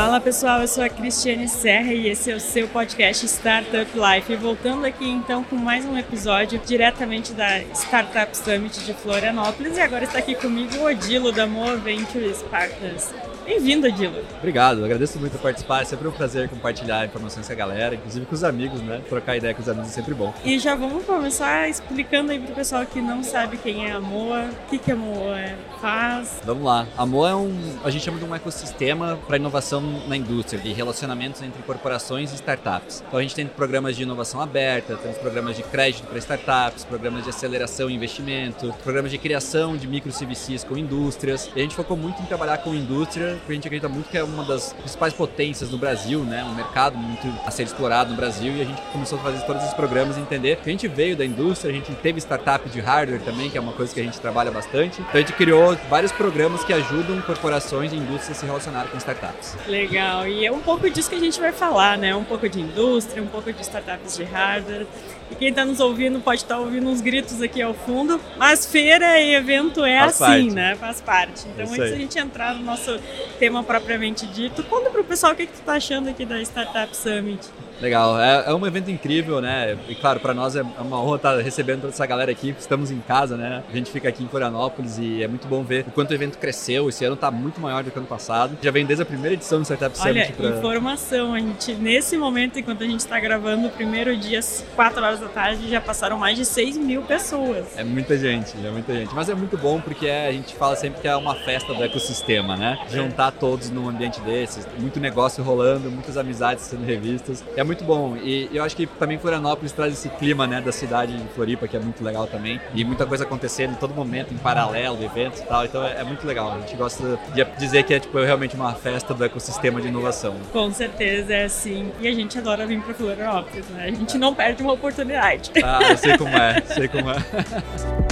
Fala pessoal, eu sou a Cristiane Serra e esse é o seu podcast Startup Life. E voltando aqui então com mais um episódio diretamente da Startup Summit de Florianópolis e agora está aqui comigo o Odilo da Moa Ventures Partners. Bem-vindo, Adilo. Obrigado, agradeço muito por participar. É sempre um prazer compartilhar informações com a galera, inclusive com os amigos, né? Trocar ideia com os amigos é sempre bom. E já vamos começar explicando aí pro pessoal que não sabe quem é a Moa, o que, que a Moa faz. Vamos lá. A Moa é um, a gente chama de um ecossistema para inovação na indústria, de relacionamentos entre corporações e startups. Então a gente tem programas de inovação aberta, temos programas de crédito para startups, programas de aceleração e investimento, programas de criação de micro CVCs com indústrias. E a gente focou muito em trabalhar com indústria porque a gente acredita muito que é uma das principais potências no Brasil, né? Um mercado muito a ser explorado no Brasil e a gente começou a fazer todos esses programas e entender que a gente veio da indústria, a gente teve startup de hardware também, que é uma coisa que a gente trabalha bastante. Então a gente criou vários programas que ajudam corporações e indústrias a se relacionar com startups. Legal, e é um pouco disso que a gente vai falar, né? Um pouco de indústria, um pouco de startups de hardware. E quem está nos ouvindo pode estar tá ouvindo uns gritos aqui ao fundo, mas feira e evento é Faz assim, parte. né? Faz parte. Então, antes da gente entrar no nosso tema propriamente dito, conta para o pessoal o que, que tu está achando aqui da Startup Summit. Legal, é, é, um evento incrível, né? E claro, para nós é uma honra estar recebendo toda essa galera aqui. Estamos em casa, né? A gente fica aqui em Florianópolis e é muito bom ver o quanto o evento cresceu. Esse ano está muito maior do que o ano passado. Já vem desde a primeira edição do Startup Olha, Summit. Pra... informação, a gente, nesse momento, enquanto a gente está gravando o primeiro dia, 4 horas da tarde, já passaram mais de 6 mil pessoas. É muita gente, é muita gente. Mas é muito bom porque é, a gente fala sempre que é uma festa do ecossistema, né? Juntar todos num ambiente desses, muito negócio rolando, muitas amizades sendo revistas. É muito bom. E eu acho que também Florianópolis traz esse clima, né, da cidade de Floripa, que é muito legal também. E muita coisa acontecendo em todo momento, em paralelo, eventos e tal. Então é, é muito legal. A gente gosta de dizer que é tipo, realmente uma festa do ecossistema de inovação. Com certeza, é assim. E a gente adora vir para Florianópolis, né? A gente não perde uma oportunidade. Ah, eu sei como é, sei como é.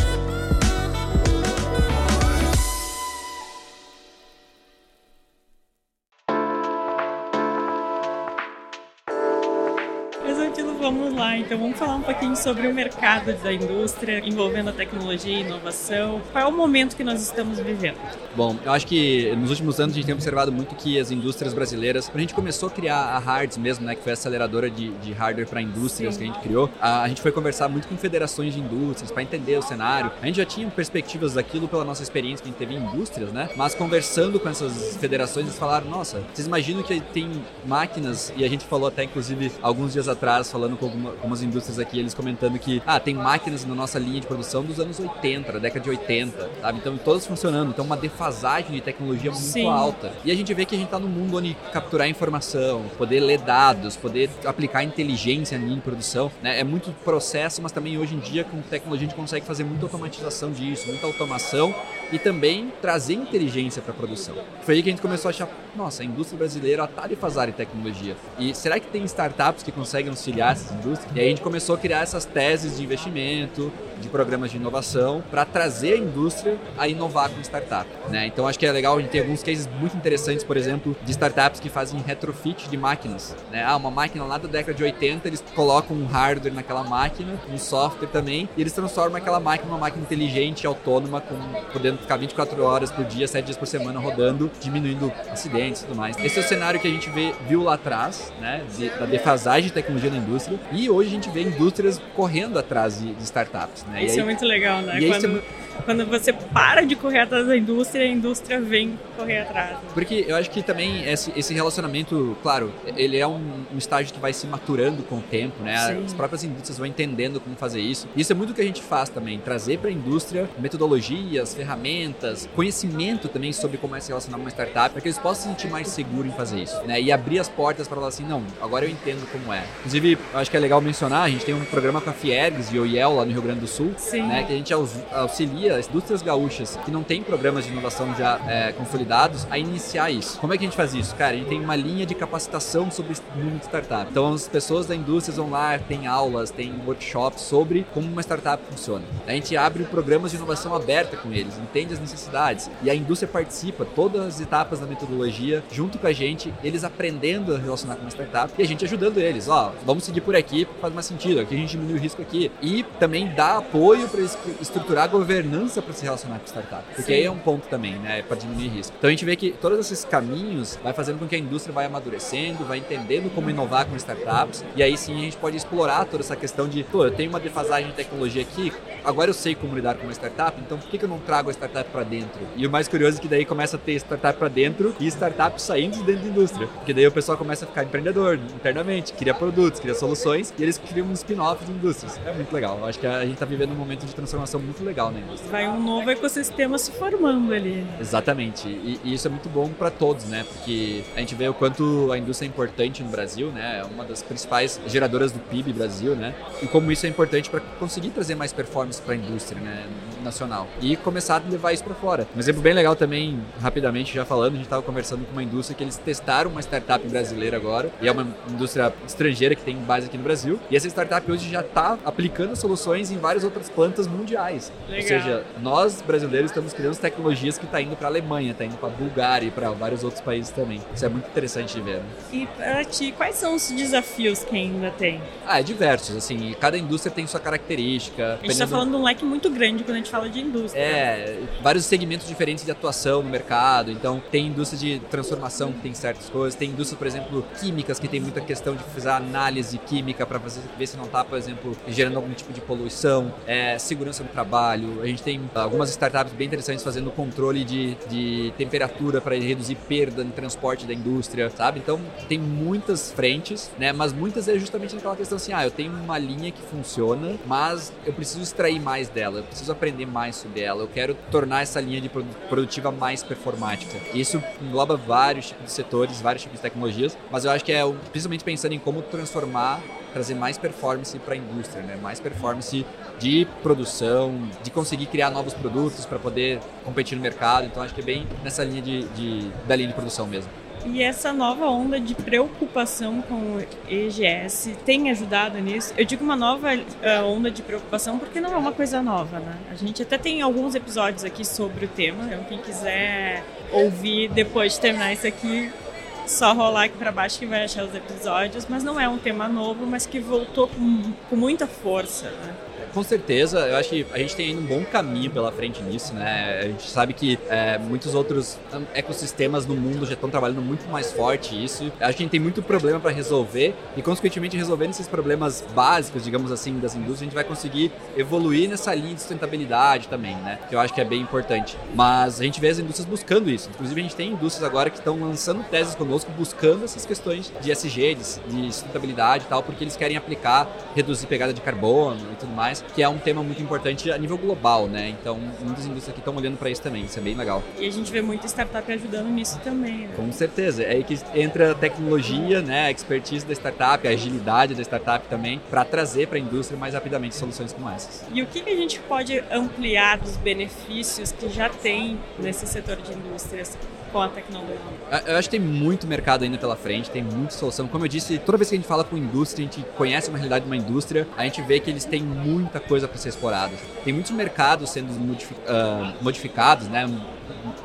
Então vamos falar um pouquinho sobre o mercado da indústria envolvendo a tecnologia e inovação. Qual é o momento que nós estamos vivendo? Bom, eu acho que nos últimos anos a gente tem observado muito que as indústrias brasileiras, quando a gente começou a criar a Hards mesmo, né, que foi a aceleradora de, de hardware para indústrias Sim. que a gente criou, a, a, gente foi conversar muito com federações de indústrias para entender o cenário. A gente já tinha perspectivas daquilo pela nossa experiência que a gente teve em indústrias, né? Mas conversando com essas federações, eles falaram: nossa, vocês imaginam que tem máquinas, e a gente falou até inclusive alguns dias atrás, falando com alguma, algumas indústrias aqui, eles comentando que, ah, tem máquinas na nossa linha de produção dos anos 80, da década de 80, sabe? Então, todas funcionando. Então, uma defasagem de tecnologia muito Sim. alta. E a gente vê que a gente está num mundo onde capturar informação, poder ler dados, poder aplicar inteligência em produção, né? É muito processo, mas também hoje em dia, com tecnologia, a gente consegue fazer muita automatização disso, muita automação e também trazer inteligência para a produção. Foi aí que a gente começou a achar, nossa, a indústria brasileira está defasada em tecnologia. E será que tem startups que conseguem auxiliar essas indústrias? E aí a gente começou a criar essas teses de investimento, de programas de inovação, para trazer a indústria a inovar com startup. Né? Então acho que é legal a gente ter alguns cases muito interessantes, por exemplo, de startups que fazem retrofit de máquinas. Né? Ah, uma máquina lá da década de 80, eles colocam um hardware naquela máquina, um software também, e eles transformam aquela máquina numa máquina inteligente, autônoma, com, podendo ficar 24 horas por dia, 7 dias por semana rodando, diminuindo acidentes e tudo mais. Esse é o cenário que a gente vê, viu lá atrás, né? De, da defasagem de tecnologia na indústria, e hoje a gente vê indústrias correndo atrás de, de startups. Né? Isso aí, é muito legal, né? Quando... Quando você para de correr atrás da indústria, a indústria vem correr atrás. Porque eu acho que também esse, relacionamento, claro, ele é um, estágio que vai se maturando com o tempo, né? Sim. As próprias indústrias vão entendendo como fazer isso. Isso é muito o que a gente faz também, trazer para a indústria metodologias, ferramentas, conhecimento também sobre como é se relacionar com uma startup, para que eles possam se sentir mais seguros em fazer isso, né? E abrir as portas para falar assim, não, agora eu entendo como é. Inclusive, acho que é legal mencionar, a gente tem um programa com a Fiergs e o IEL lá no Rio Grande do Sul, Sim. né? Que a gente auxilia as indústrias gaúchas que não têm programas de inovação já é, consolidados a iniciar isso. Como é que a gente faz isso? Cara, a gente tem uma linha de capacitação sobre o mundo de startup. Então as pessoas da indústria vão lá, tem aulas, tem workshops sobre como uma startup funciona. A gente abre programas de inovação aberta com eles, entende as necessidades e a indústria participa todas as etapas da metodologia junto com a gente, eles aprendendo a relacionar com uma startup e a gente ajudando eles. Ó, vamos seguir por aqui, faz mais sentido. Aqui a gente diminui o risco aqui e também dá apoio para estruturar a governança para se relacionar com startup, porque Sim. aí é um ponto também, né, para diminuir risco. Então a gente vê que todos esses caminhos vai fazendo com que a indústria vai amadurecendo, vai entendendo como inovar com startups e aí sim a gente pode explorar toda essa questão de, pô, eu tenho uma defasagem de tecnologia aqui, agora eu sei como lidar com uma startup, então por que, que eu não trago a startup para dentro? E o mais curioso é que daí começa a ter startup para dentro e startups saindo de dentro da indústria, porque daí o pessoal começa a ficar empreendedor internamente, cria produtos, cria soluções e eles criam um spin-off de indústrias. É muito legal. Eu acho que a gente está vivendo um momento de transformação muito legal na indústria. Vai um novo ecossistema se formando ali. Exatamente. E, e isso é muito bom para todos, né? Porque a gente vê o quanto a indústria é importante no Brasil, né? É uma das principais geradoras do PIB Brasil, né? E como isso é importante para conseguir trazer mais performance para a indústria, né? Nacional. E começar a levar isso para fora. Um exemplo bem legal também, rapidamente já falando, a gente estava conversando com uma indústria que eles testaram uma startup brasileira agora, e é uma indústria estrangeira que tem base aqui no Brasil. E essa startup hoje já está aplicando soluções em várias outras plantas mundiais. Legal. Ou seja, nós brasileiros estamos criando tecnologias que está indo para a Alemanha, está indo para a Bulgária e para vários outros países também. Isso é muito interessante de ver. Né? E para ti, quais são os desafios que ainda tem? Ah, é diversos. Assim, cada indústria tem sua característica. A gente está falando de um leque muito grande quando a gente fala de indústria. É, vários segmentos diferentes de atuação no mercado. Então, tem indústria de transformação que tem certas coisas, tem indústria, por exemplo, químicas que tem muita questão de fazer análise química para ver se não está, por exemplo, gerando algum tipo de poluição, é, segurança no trabalho. A gente tem algumas startups bem interessantes fazendo controle de, de temperatura para reduzir perda no transporte da indústria, sabe? Então, tem muitas frentes, né? Mas muitas é justamente naquela questão assim, ah, eu tenho uma linha que funciona, mas eu preciso extrair mais dela, eu preciso aprender mais sobre ela, eu quero tornar essa linha de produtiva mais performática. Isso engloba vários tipos de setores, vários tipos de tecnologias, mas eu acho que é principalmente pensando em como transformar, trazer mais performance para a indústria, né? mais performance de produção, de conseguir criar novos produtos para poder competir no mercado. Então acho que é bem nessa linha de, de da linha de produção mesmo. E essa nova onda de preocupação com o EGS tem ajudado nisso? Eu digo uma nova uh, onda de preocupação porque não é uma coisa nova, né? A gente até tem alguns episódios aqui sobre o tema. Então, quem quiser ouvir depois de terminar isso aqui, só rolar aqui para baixo que vai achar os episódios. Mas não é um tema novo, mas que voltou com, com muita força, né? Com certeza, eu acho que a gente tem ainda um bom caminho pela frente nisso, né? A gente sabe que é, muitos outros ecossistemas no mundo já estão trabalhando muito mais forte isso. A gente tem muito problema para resolver e, consequentemente, resolvendo esses problemas básicos, digamos assim, das indústrias, a gente vai conseguir evoluir nessa linha de sustentabilidade também, né? Que eu acho que é bem importante. Mas a gente vê as indústrias buscando isso. Inclusive, a gente tem indústrias agora que estão lançando teses conosco buscando essas questões de SG, de, de sustentabilidade e tal, porque eles querem aplicar, reduzir pegada de carbono e tudo mais que é um tema muito importante a nível global, né? Então, muitas indústrias aqui estão olhando para isso também, isso é bem legal. E a gente vê muita startup ajudando nisso também, né? Com certeza. É aí que entra a tecnologia, né, a expertise da startup, a agilidade da startup também, para trazer para a indústria mais rapidamente soluções como essas. E o que, que a gente pode ampliar dos benefícios que já tem nesse setor de indústrias com a tecnologia? Eu acho que tem muito mercado ainda pela frente, tem muita solução. Como eu disse, toda vez que a gente fala com indústria, a gente conhece uma realidade de uma indústria, a gente vê que eles têm muita coisa para ser explorada. Tem muitos mercados sendo ah, modificados, né,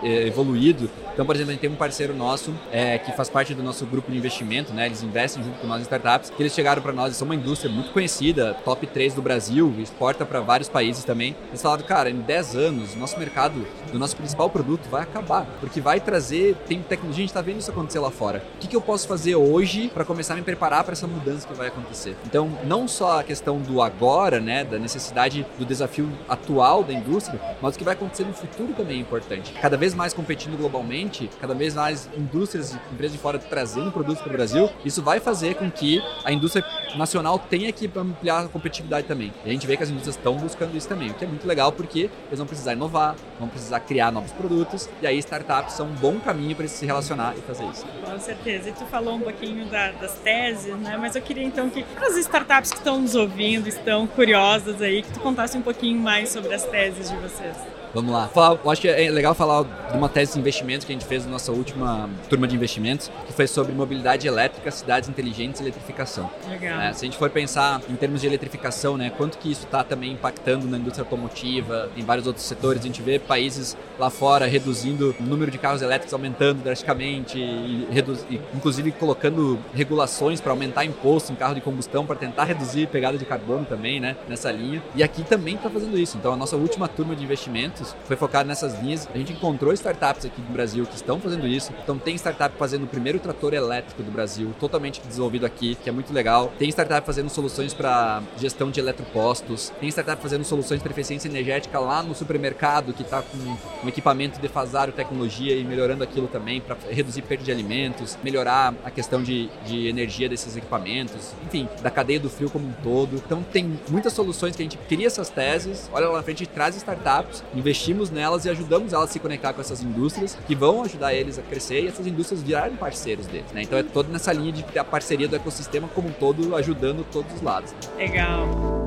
evoluído então, por exemplo, a gente tem um parceiro nosso é, que faz parte do nosso grupo de investimento, né? Eles investem junto com nós em startups, que eles chegaram para nós, eles são uma indústria muito conhecida, top 3 do Brasil, exporta para vários países também. Eles falaram, cara, em 10 anos, nosso mercado do nosso principal produto vai acabar, porque vai trazer, tem tecnologia, a gente está vendo isso acontecer lá fora. O que, que eu posso fazer hoje para começar a me preparar para essa mudança que vai acontecer? Então, não só a questão do agora, né, da necessidade do desafio atual da indústria, mas o que vai acontecer no futuro também é importante. Cada vez mais competindo globalmente, cada vez mais indústrias empresas de fora trazendo produtos para o Brasil, isso vai fazer com que a indústria nacional tenha que ampliar a competitividade também. E a gente vê que as indústrias estão buscando isso também, o que é muito legal porque eles vão precisar inovar, vão precisar criar novos produtos, e aí startups são um bom caminho para se relacionar e fazer isso. Com certeza. E tu falou um pouquinho da, das teses, né? Mas eu queria então que as startups que estão nos ouvindo, estão curiosas aí, que tu contasse um pouquinho mais sobre as teses de vocês. Vamos lá. eu acho que é legal falar de uma tese de investimentos que a gente fez na nossa última turma de investimentos, que foi sobre mobilidade elétrica, cidades inteligentes e eletrificação. Legal. É, se a gente for pensar em termos de eletrificação, né, quanto que isso está também impactando na indústria automotiva, em vários outros setores, a gente vê países lá fora reduzindo o número de carros elétricos aumentando drasticamente, e, e inclusive colocando regulações para aumentar imposto em carro de combustão para tentar reduzir pegada de carbono também, né, nessa linha. E aqui também está fazendo isso. Então a nossa última turma de investimentos foi focado nessas linhas. A gente encontrou startups aqui do Brasil que estão fazendo isso. Então tem startup fazendo o primeiro trator elétrico do Brasil, totalmente desenvolvido aqui, que é muito legal. Tem startup fazendo soluções para gestão de eletropostos. Tem startup fazendo soluções para eficiência energética lá no supermercado, que está com um equipamento defasado tecnologia e melhorando aquilo também para reduzir perda de alimentos, melhorar a questão de, de energia desses equipamentos, enfim, da cadeia do frio como um todo. Então tem muitas soluções que a gente cria essas teses, olha lá na frente, traz startups, investimos investimos nelas e ajudamos elas a se conectar com essas indústrias que vão ajudar eles a crescer e essas indústrias virarem parceiros deles. Né? Então é toda nessa linha de a parceria do ecossistema como um todo, ajudando todos os lados. Legal.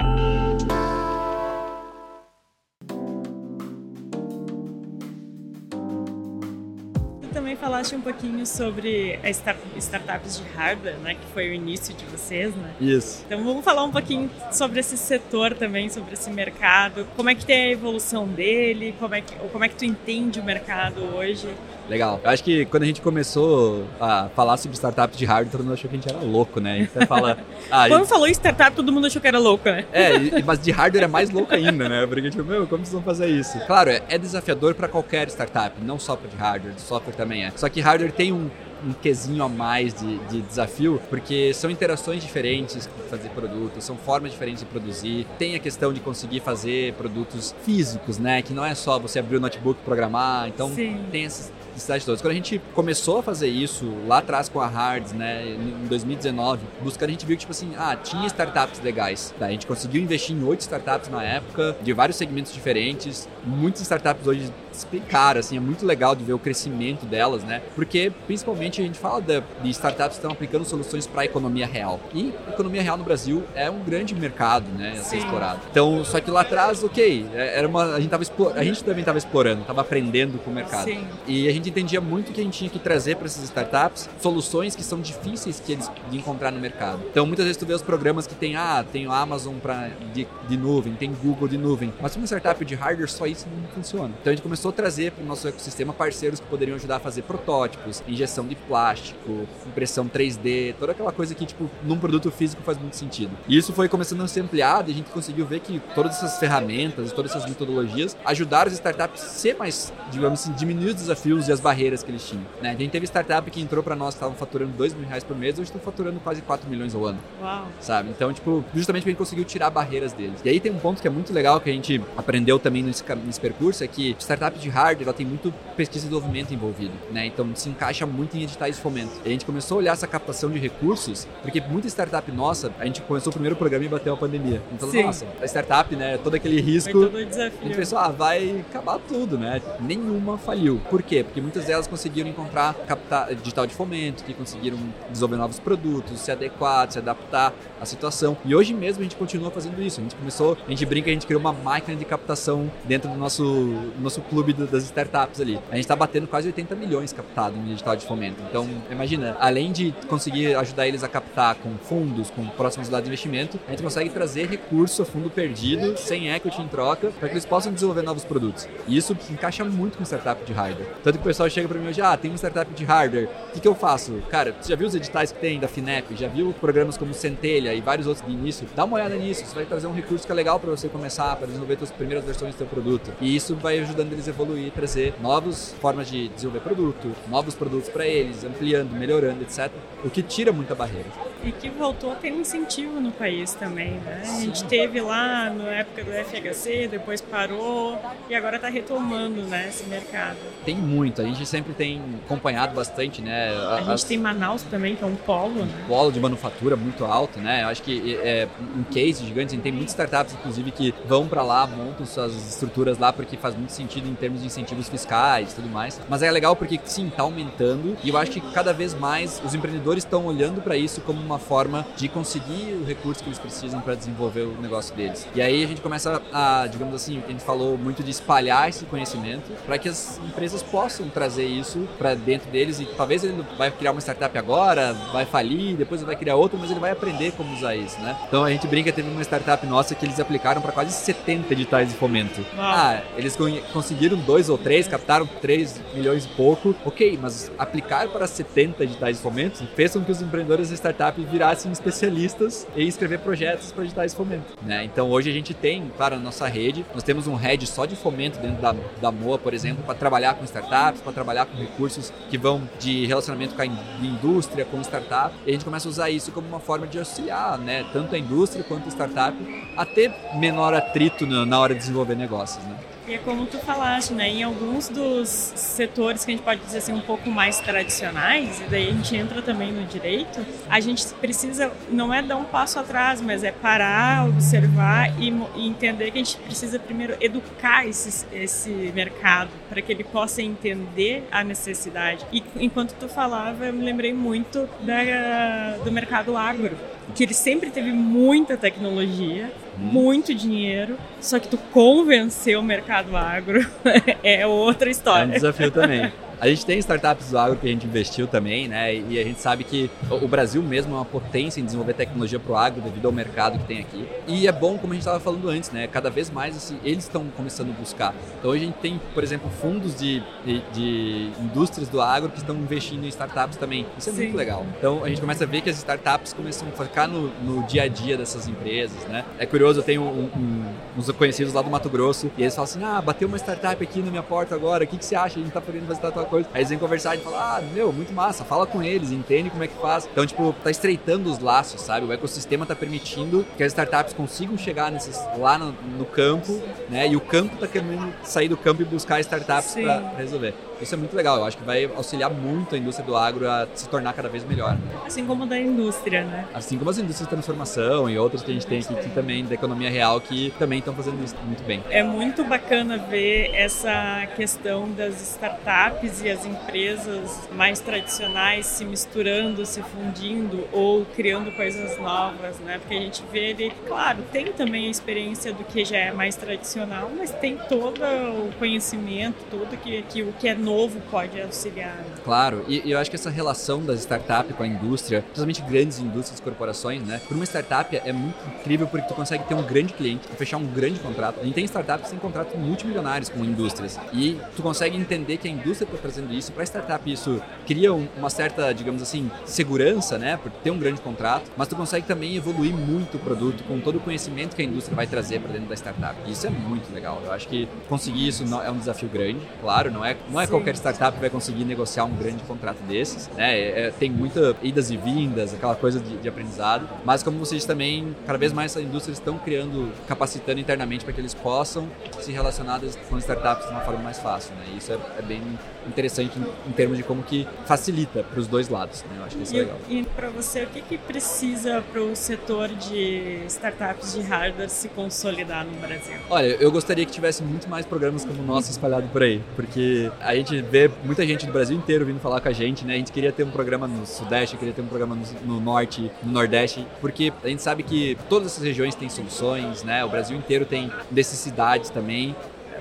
Falaste um pouquinho sobre as startups de hardware, né, que foi o início de vocês, né? Isso. Então vamos falar um pouquinho sobre esse setor também, sobre esse mercado. Como é que tem a evolução dele? Como é que, como é que tu entende o mercado hoje? Legal. Eu acho que quando a gente começou a falar sobre startups de hardware, todo mundo achou que a gente era louco, né? A gente fala. Ah, quando gente... falou startup, todo mundo achou que era louco, né? É, mas de hardware é mais louco ainda, né? Porque, tipo, meu, como vocês vão fazer isso? Claro, é, é desafiador para qualquer startup, não só para de hardware, de software também é. Só que hardware tem um, um quesinho a mais de, de, desafio, porque são interações diferentes de fazer produtos, são formas diferentes de produzir. Tem a questão de conseguir fazer produtos físicos, né? Que não é só você abrir o notebook e programar. Então Sim. tem essas necessidades todas. Quando a gente começou a fazer isso lá atrás com a Hards, né, em 2019, buscando, a gente viu que, tipo assim, ah, tinha startups legais. Tá? A gente conseguiu investir em oito startups na época, de vários segmentos diferentes. Muitas startups hoje explicar, assim, é muito legal de ver o crescimento delas, né? Porque principalmente a gente fala de, de startups que estão aplicando soluções para a economia real. E a economia real no Brasil é um grande mercado, né, a ser explorado. Então, só que lá atrás, ok, é, era uma a gente tava a gente também estava explorando, estava aprendendo com o mercado. Sim. E a gente entendia muito que a gente tinha que trazer para essas startups soluções que são difíceis que eles de encontrar no mercado. Então, muitas vezes tu vê os programas que tem ah, tem o Amazon para de, de nuvem, tem Google de nuvem, mas uma startup de hardware só isso não funciona. Então, a gente começou começou a trazer para o nosso ecossistema parceiros que poderiam ajudar a fazer protótipos, injeção de plástico, impressão 3D, toda aquela coisa que, tipo, num produto físico faz muito sentido. E isso foi começando a ser ampliado e a gente conseguiu ver que todas essas ferramentas, todas essas metodologias ajudaram as startups a ser mais, digamos assim, diminuir os desafios e as barreiras que eles tinham. Né? A gente teve startup que entrou para nós que estavam faturando 2 mil reais por mês, hoje estão faturando quase 4 milhões ao ano. Uau. Sabe? Então, tipo, justamente porque a gente conseguiu tirar barreiras deles. E aí tem um ponto que é muito legal que a gente aprendeu também nesse, nesse percurso, é que startup de hardware ela tem muito pesquisa e desenvolvimento envolvido, né? Então se encaixa muito em editais de fomento. E a gente começou a olhar essa captação de recursos, porque muita startup nossa, a gente começou o primeiro programa e bateu a pandemia. Então, Sim. nossa, a startup, né, todo aquele risco. Foi todo desafio. A gente pensou, ah, vai acabar tudo, né? Nenhuma faliu. Por quê? Porque muitas delas conseguiram encontrar captar digital de fomento, que conseguiram desenvolver novos produtos, se adequar, se adaptar à situação. E hoje mesmo a gente continua fazendo isso. A gente começou, a gente brinca, a gente criou uma máquina de captação dentro do nosso, do nosso clube das startups ali. A gente está batendo quase 80 milhões captado em digital de fomento. Então, imagina, além de conseguir ajudar eles a captar com fundos, com próximos dados de investimento, a gente consegue trazer recurso a fundo perdido, sem equity em troca, para que eles possam desenvolver novos produtos. E isso encaixa muito com startup de hardware. Tanto que pessoal chega para mim hoje, ah, tem uma startup de hardware, o que, que eu faço? Cara, você já viu os editais que tem da FINEP? Já viu programas como Centelha e vários outros de início? Dá uma olhada nisso, isso vai trazer um recurso que é legal para você começar, para desenvolver suas primeiras versões do seu produto. E isso vai ajudando eles a evoluir, trazer novas formas de desenvolver produto, novos produtos para eles, ampliando, melhorando, etc. O que tira muita barreira. e que voltou a ter um incentivo no país também, né? A gente teve lá na época do FHC, depois parou e agora está retomando, né, esse mercado. Tem muito, a gente sempre tem acompanhado bastante, né? A, a gente tem Manaus também, que é um polo, um né? polo de manufatura muito alto, né? Eu acho que é um case gigante, a gente tem muitas startups, inclusive, que vão para lá, montam suas estruturas lá porque faz muito sentido em termos de incentivos fiscais e tudo mais. Mas é legal porque, sim, está aumentando e eu acho que cada vez mais os empreendedores estão olhando para isso como uma forma de conseguir o recurso que eles precisam para desenvolver o negócio deles. E aí a gente começa a, digamos assim, a gente falou muito de espalhar esse conhecimento para que as empresas possam trazer isso para dentro deles e talvez ele vai criar uma startup agora, vai falir, depois ele vai criar outra, mas ele vai aprender como usar isso, né? Então a gente brinca, teve uma startup nossa que eles aplicaram para quase 70 editais de fomento. Ah, eles conseguiram dois ou três, captaram 3 milhões e pouco. Ok, mas aplicar para 70 editais de fomento fez com que os empreendedores da startup virassem especialistas em escrever projetos para editais de fomento. Né? Então hoje a gente tem, claro, a nossa rede, nós temos um head só de fomento dentro da, da MOA, por exemplo, para trabalhar com startups, para trabalhar com recursos que vão de relacionamento com a indústria, com startup. E a gente começa a usar isso como uma forma de auxiliar, né? tanto a indústria quanto a startup, a ter menor atrito na hora de desenvolver negócios. Né? E é como tu falaste, né? Em alguns dos setores que a gente pode dizer assim um pouco mais tradicionais, e daí a gente entra também no direito, a gente precisa não é dar um passo atrás, mas é parar, observar e, e entender que a gente precisa primeiro educar esse, esse mercado para que ele possa entender a necessidade. E enquanto tu falava, eu me lembrei muito da, do mercado agro, que ele sempre teve muita tecnologia, muito dinheiro, só que tu convencer o mercado agro é outra história. É um desafio também. A gente tem startups do agro que a gente investiu também, né? E a gente sabe que o Brasil mesmo é uma potência em desenvolver tecnologia para o agro devido ao mercado que tem aqui. E é bom, como a gente estava falando antes, né? Cada vez mais assim, eles estão começando a buscar. Então hoje a gente tem, por exemplo, fundos de, de, de indústrias do agro que estão investindo em startups também. Isso é Sim. muito legal. Então a gente começa a ver que as startups começam a focar no, no dia a dia dessas empresas, né? É curioso, eu tenho um, um, uns conhecidos lá do Mato Grosso e eles falam assim: ah, bateu uma startup aqui na minha porta agora, o que, que você acha? A gente está podendo fazer startup coisa. Aí eles vêm conversar e falam, ah, meu, muito massa, fala com eles, entende como é que faz. Então, tipo, tá estreitando os laços, sabe? O ecossistema tá permitindo que as startups consigam chegar nesses, lá no, no campo, né? E o campo tá querendo sair do campo e buscar startups para resolver. Isso é muito legal, eu acho que vai auxiliar muito a indústria do agro a se tornar cada vez melhor. Assim como da indústria, né? Assim como as indústrias de transformação e outras que a gente tem aqui também da economia real que também estão fazendo isso muito bem. É muito bacana ver essa questão das startups e as empresas mais tradicionais se misturando, se fundindo ou criando coisas novas, né? Porque a gente vê ele, claro, tem também a experiência do que já é mais tradicional, mas tem todo o conhecimento, tudo que, que o que é novo pode auxiliar. Claro, e, e eu acho que essa relação das startups com a indústria, principalmente grandes indústrias, corporações, né? Por uma startup é muito incrível porque tu consegue ter um grande cliente, fechar um grande contrato. Gente tem startups que têm contratos multimilionários com indústrias e tu consegue entender que a indústria está trazendo isso para a startup. Isso cria uma certa, digamos assim, segurança, né? Por ter um grande contrato, mas tu consegue também evoluir muito o produto com todo o conhecimento que a indústria vai trazer para dentro da startup. E isso é muito legal. Eu acho que conseguir isso é um desafio grande, claro, não é, não é qualquer startup vai conseguir negociar um grande contrato desses, né? É, é, tem muita idas e vindas, aquela coisa de, de, aprendizado. Mas como vocês também, cada vez mais as indústrias estão criando, capacitando internamente para que eles possam se relacionar com startups de uma forma mais fácil, né? E isso é, é bem interessante em, em, termos de como que facilita para os dois lados, né? Eu acho que isso é legal. E para você, o que, que precisa para o setor de startups de hardware se consolidar no Brasil? Olha, eu gostaria que tivesse muito mais programas como o nosso espalhado por aí, porque a gente vê muita gente do Brasil inteiro vindo falar com a gente, né? A gente queria ter um programa no Sudeste, queria ter um programa no, no Norte, no Nordeste, porque a gente sabe que todas essas regiões têm soluções, né? O Brasil inteiro tem necessidades também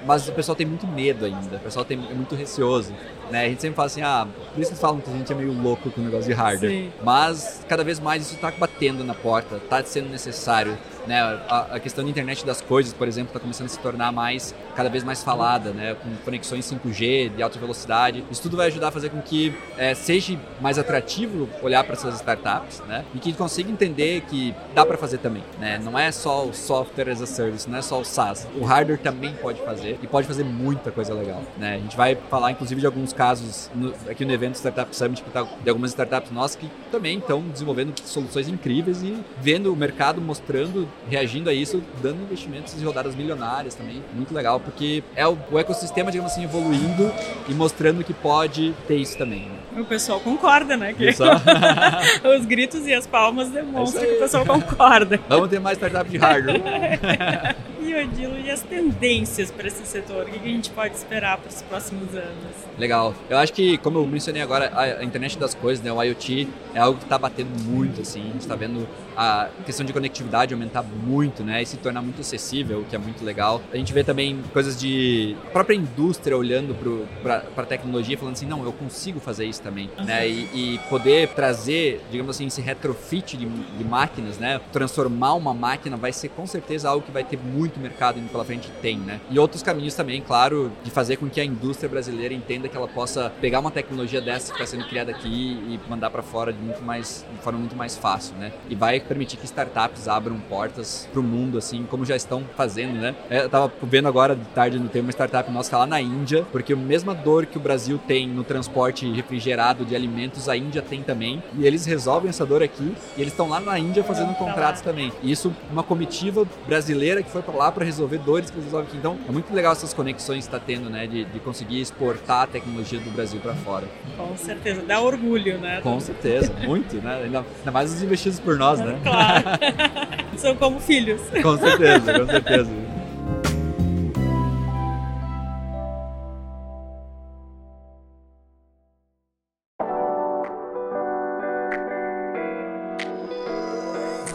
mas o pessoal tem muito medo ainda, o pessoal tem, é muito receoso. Né? A gente sempre fala assim, ah, por isso que falam que a gente é meio louco com o negócio de hardware. Sim. Mas cada vez mais isso está batendo na porta, está sendo necessário. Né? A, a, questão da internet das coisas, por exemplo, está começando a se tornar mais, cada vez mais falada, né? com conexões 5G de alta velocidade. Isso tudo vai ajudar a fazer com que é, seja mais atrativo olhar para essas startups né? e que consiga entender que dá para fazer também. Né? Não é só o software as a service, não é só o SaaS. O hardware também pode fazer e pode fazer muita coisa legal. Né? A gente vai falar, inclusive, de alguns casos no, aqui no evento Startup Summit que tá, de algumas startups nossas que também estão desenvolvendo soluções incríveis e vendo o mercado mostrando, reagindo a isso, dando investimentos e rodadas milionárias também. Muito legal, porque é o, o ecossistema, digamos assim, evoluindo e mostrando que pode ter isso também. Né? O pessoal concorda, né? Que os gritos e as palmas demonstram é que o pessoal concorda. Vamos ter mais startup de hardware. e Odilo, e as tendências para esse setor? O que a gente pode esperar para os próximos anos? Legal. Eu acho que, como eu mencionei agora, a internet das coisas, né, o IoT, é algo que está batendo muito, assim. A gente está vendo a questão de conectividade aumentar muito, né, e se tornar muito acessível, o que é muito legal. A gente vê também coisas de a própria indústria olhando para a tecnologia, falando assim, não, eu consigo fazer isso também, uhum. né, e, e, poder trazer, digamos assim, esse retrofit de, de, máquinas, né, transformar uma máquina vai ser com certeza algo que vai ter muito mercado indo pela frente, tem, né, e outros caminhos também, claro, de fazer com que a indústria brasileira entenda que ela possa pegar uma tecnologia dessa que está sendo criada aqui e mandar para fora de muito mais, de forma muito mais fácil, né, e vai permitir que startups abram portas para o mundo, assim, como já estão fazendo, né? É, eu tava vendo agora de tarde no tem uma startup nossa tá lá na Índia, porque a mesma dor que o Brasil tem no transporte refrigerado de alimentos, a Índia tem também. E eles resolvem essa dor aqui e eles estão lá na Índia fazendo contratos também. E isso, uma comitiva brasileira que foi para lá para resolver dores que eles resolvem aqui. Então, é muito legal essas conexões que está tendo, né? De, de conseguir exportar a tecnologia do Brasil para fora. Com certeza, dá orgulho, né? Com certeza, muito, né? Ainda, ainda mais os investidos por nós, né? Claro. São como filhos. Com certeza, com certeza.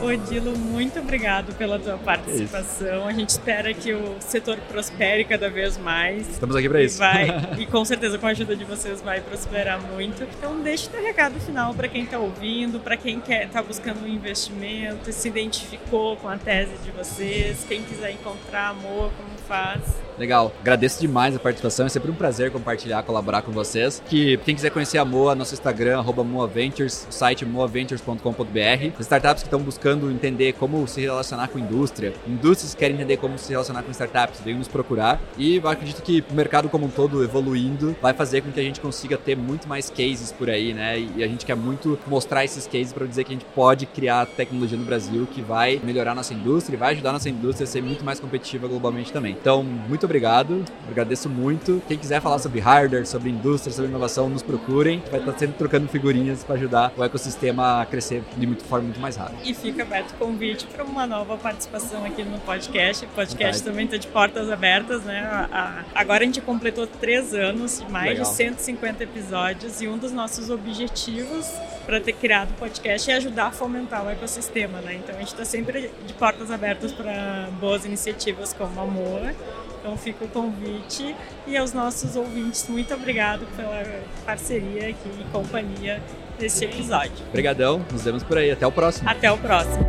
Odilo, muito obrigado pela tua participação. A gente espera que o setor prospere cada vez mais. Estamos aqui para isso. Vai, e com certeza com a ajuda de vocês vai prosperar muito. Então deixe o teu recado final para quem está ouvindo, para quem quer está buscando um investimento, se identificou com a tese de vocês, quem quiser encontrar amor, como faz. Legal, agradeço demais a participação, é sempre um prazer compartilhar, colaborar com vocês. Que quem quiser conhecer a Moa, nosso Instagram, arroba Moaventures, o site moaventures.com.br. Startups que estão buscando entender como se relacionar com indústria, indústrias que querem entender como se relacionar com startups, venham nos procurar. E eu acredito que o mercado como um todo evoluindo vai fazer com que a gente consiga ter muito mais cases por aí, né? E a gente quer muito mostrar esses cases para dizer que a gente pode criar tecnologia no Brasil que vai melhorar nossa indústria e vai ajudar nossa indústria a ser muito mais competitiva globalmente também. Então, muito obrigado, agradeço muito. Quem quiser falar sobre hardware, sobre indústria, sobre inovação, nos procurem. Vai estar sempre trocando figurinhas para ajudar o ecossistema a crescer de muito forma muito mais rápida. E fica aberto o convite para uma nova participação aqui no podcast. O podcast também está de portas abertas, né? Agora a gente completou três anos, mais Legal. de 150 episódios, e um dos nossos objetivos para ter criado o podcast é ajudar a fomentar o ecossistema, né? Então a gente está sempre de portas abertas para boas iniciativas como a Moa então fica o convite e aos nossos ouvintes, muito obrigado pela parceria aqui e companhia nesse episódio. Obrigadão, nos vemos por aí, até o próximo. Até o próximo.